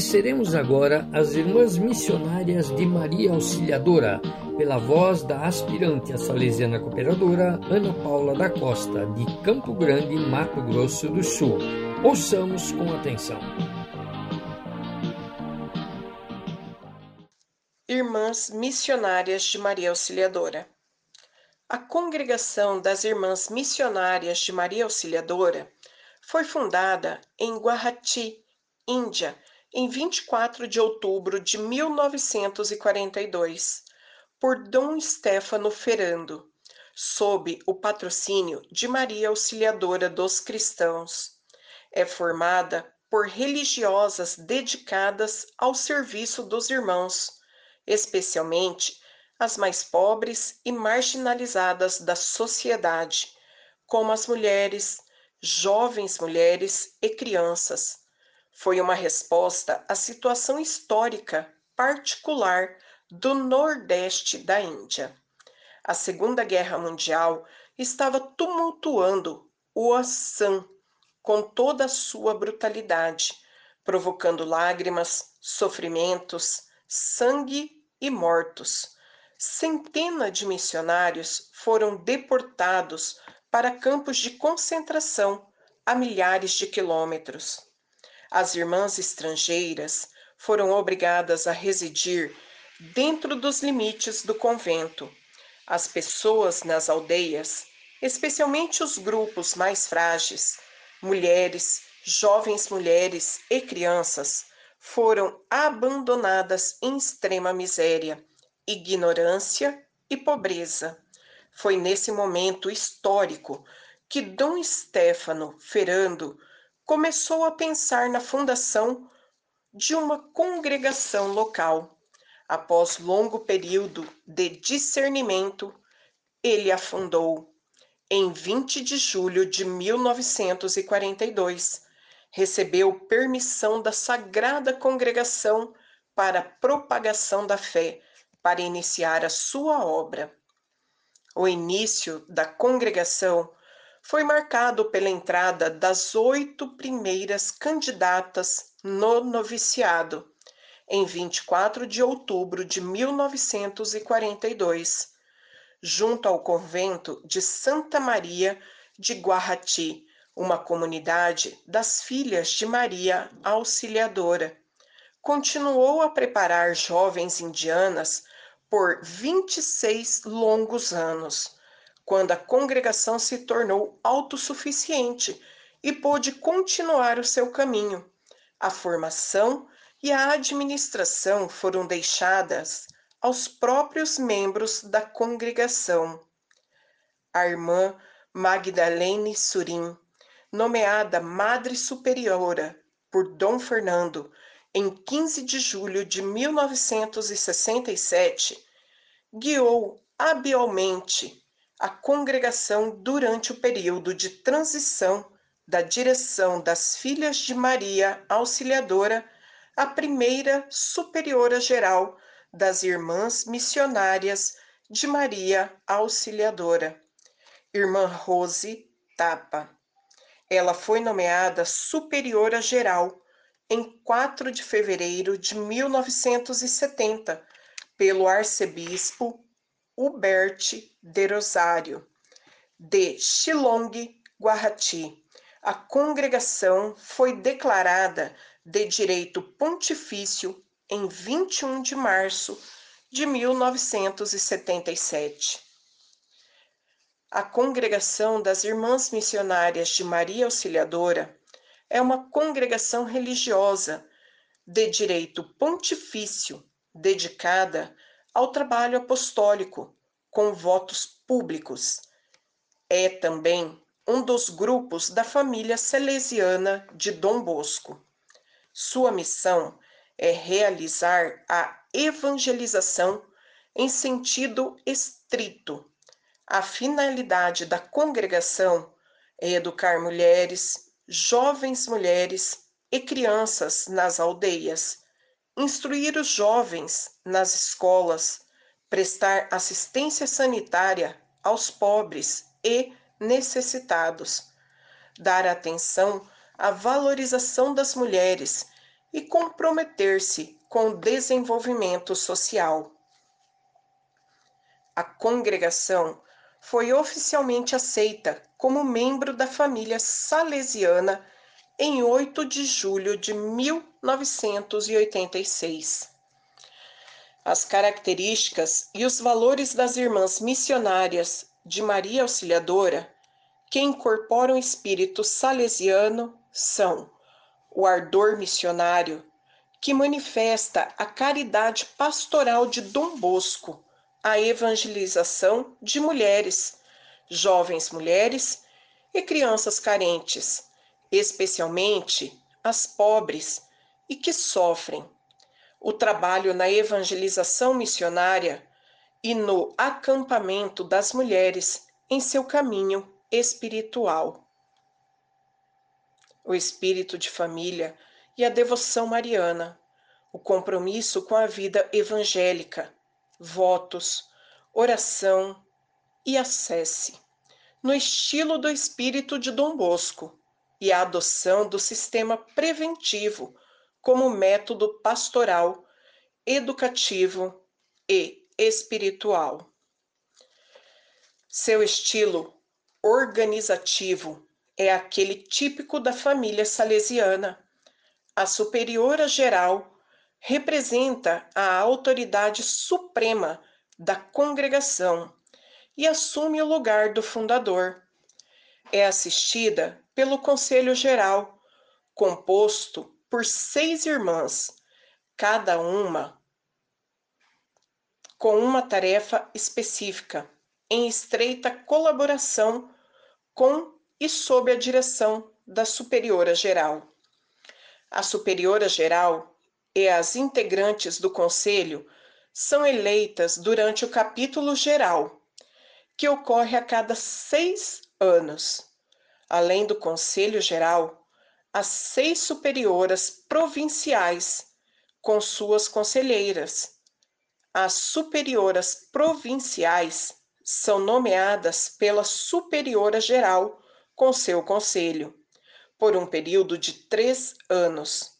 Conheceremos agora as Irmãs Missionárias de Maria Auxiliadora, pela voz da aspirante a salesiana cooperadora Ana Paula da Costa, de Campo Grande, Mato Grosso do Sul. Ouçamos com atenção. Irmãs Missionárias de Maria Auxiliadora. A Congregação das Irmãs Missionárias de Maria Auxiliadora foi fundada em Guarati, Índia, em 24 de outubro de 1942, por Dom Stefano Ferrando, sob o patrocínio de Maria Auxiliadora dos Cristãos. É formada por religiosas dedicadas ao serviço dos irmãos especialmente as mais pobres e marginalizadas da sociedade, como as mulheres, jovens mulheres e crianças. Foi uma resposta à situação histórica particular do Nordeste da Índia. A Segunda Guerra Mundial estava tumultuando o Assam com toda a sua brutalidade, provocando lágrimas, sofrimentos, sangue e mortos. Centenas de missionários foram deportados para campos de concentração a milhares de quilômetros. As irmãs estrangeiras foram obrigadas a residir dentro dos limites do convento. As pessoas nas aldeias, especialmente os grupos mais frágeis, mulheres, jovens mulheres e crianças, foram abandonadas em extrema miséria, ignorância e pobreza. Foi nesse momento histórico que Dom Stefano Ferrando começou a pensar na fundação de uma congregação local. Após longo período de discernimento, ele a fundou em 20 de julho de 1942 recebeu permissão da Sagrada Congregação para propagação da fé, para iniciar a sua obra. O início da congregação foi marcado pela entrada das oito primeiras candidatas no noviciado, em 24 de outubro de 1942, junto ao convento de Santa Maria de Guarati, uma comunidade das filhas de Maria Auxiliadora. Continuou a preparar jovens indianas por 26 longos anos, quando a congregação se tornou autossuficiente e pôde continuar o seu caminho. A formação e a administração foram deixadas aos próprios membros da congregação. A irmã Magdalene Surim nomeada Madre Superiora por Dom Fernando em 15 de julho de 1967, guiou habilmente a congregação durante o período de transição da direção das Filhas de Maria Auxiliadora à primeira Superiora Geral das Irmãs Missionárias de Maria Auxiliadora, Irmã Rose Tapa. Ela foi nomeada superiora geral em 4 de fevereiro de 1970 pelo arcebispo Hubert de Rosário de Shillong, Guarati. A congregação foi declarada de direito pontifício em 21 de março de 1977. A Congregação das Irmãs Missionárias de Maria Auxiliadora é uma congregação religiosa de direito pontifício dedicada ao trabalho apostólico com votos públicos. É também um dos grupos da família salesiana de Dom Bosco. Sua missão é realizar a evangelização em sentido estrito a finalidade da congregação é educar mulheres, jovens mulheres e crianças nas aldeias, instruir os jovens nas escolas, prestar assistência sanitária aos pobres e necessitados, dar atenção à valorização das mulheres e comprometer-se com o desenvolvimento social. A congregação foi oficialmente aceita como membro da família salesiana em 8 de julho de 1986. As características e os valores das irmãs missionárias de Maria Auxiliadora, que incorporam o espírito salesiano, são o ardor missionário, que manifesta a caridade pastoral de Dom Bosco, a evangelização de mulheres, jovens mulheres e crianças carentes, especialmente as pobres e que sofrem. O trabalho na evangelização missionária e no acampamento das mulheres em seu caminho espiritual. O espírito de família e a devoção mariana, o compromisso com a vida evangélica, votos, oração e acesse, no estilo do espírito de Dom Bosco, e a adoção do sistema preventivo como método pastoral, educativo e espiritual. Seu estilo organizativo é aquele típico da família salesiana. A superiora geral representa a autoridade suprema da congregação e assume o lugar do fundador. É assistida pelo Conselho Geral, composto por seis irmãs, cada uma com uma tarefa específica, em estreita colaboração com e sob a direção da Superiora Geral. A Superiora Geral e as integrantes do Conselho são eleitas durante o capítulo geral, que ocorre a cada seis anos além do Conselho Geral, as seis superioras provinciais, com suas conselheiras. As superioras provinciais são nomeadas pela Superiora Geral com seu conselho, por um período de três anos,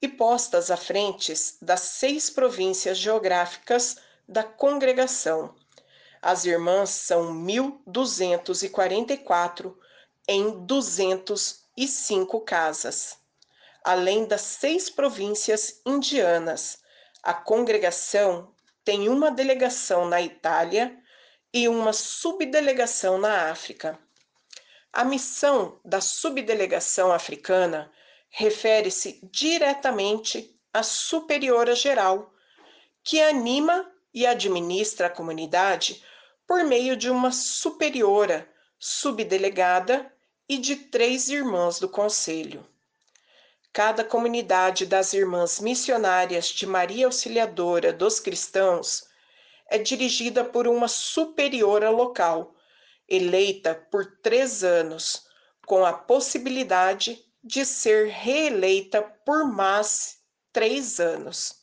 e postas à frente das seis províncias geográficas da congregação. As irmãs são 1.244 em 205 casas. Além das seis províncias indianas, a congregação tem uma delegação na Itália e uma subdelegação na África. A missão da subdelegação africana refere-se diretamente à superiora geral, que anima e administra a comunidade por meio de uma superiora subdelegada e de três irmãs do conselho. Cada comunidade das Irmãs Missionárias de Maria Auxiliadora dos Cristãos é dirigida por uma superiora local, eleita por três anos, com a possibilidade de ser reeleita por mais três anos.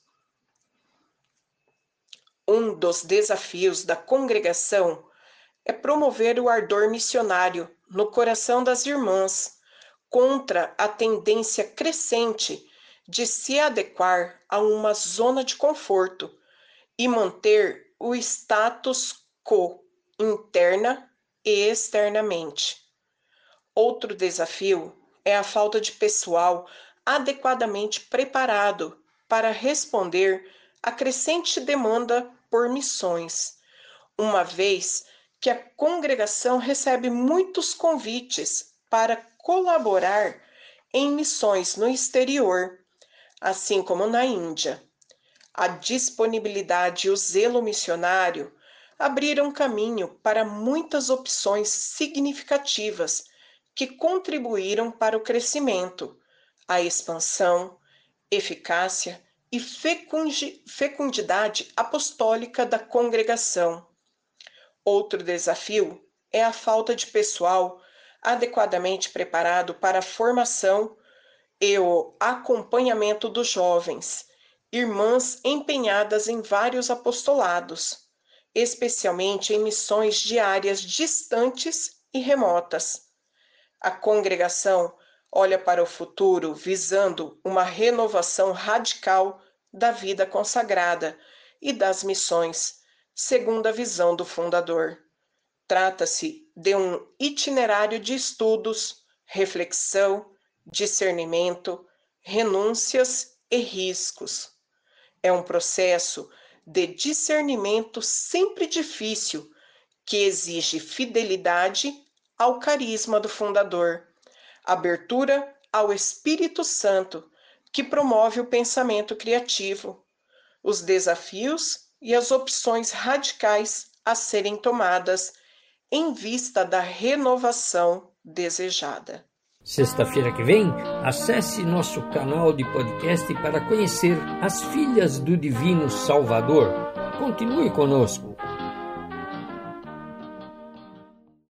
Um dos desafios da congregação é promover o ardor missionário no coração das irmãs contra a tendência crescente de se adequar a uma zona de conforto e manter o status quo interna e externamente. Outro desafio é a falta de pessoal adequadamente preparado para responder à crescente demanda por missões, uma vez que a congregação recebe muitos convites para colaborar em missões no exterior, assim como na Índia. A disponibilidade e o zelo missionário abriram caminho para muitas opções significativas que contribuíram para o crescimento, a expansão, eficácia e fecundidade apostólica da congregação Outro desafio é a falta de pessoal adequadamente preparado para a formação e o acompanhamento dos jovens, irmãs empenhadas em vários apostolados, especialmente em missões de áreas distantes e remotas. A congregação olha para o futuro visando uma renovação radical da vida consagrada e das missões, segundo a visão do fundador. Trata-se de um itinerário de estudos, reflexão, discernimento, renúncias e riscos. É um processo de discernimento sempre difícil, que exige fidelidade ao carisma do fundador, abertura ao Espírito Santo, que promove o pensamento criativo, os desafios e as opções radicais a serem tomadas em vista da renovação desejada. Sexta-feira que vem, acesse nosso canal de podcast para conhecer as Filhas do Divino Salvador. Continue conosco.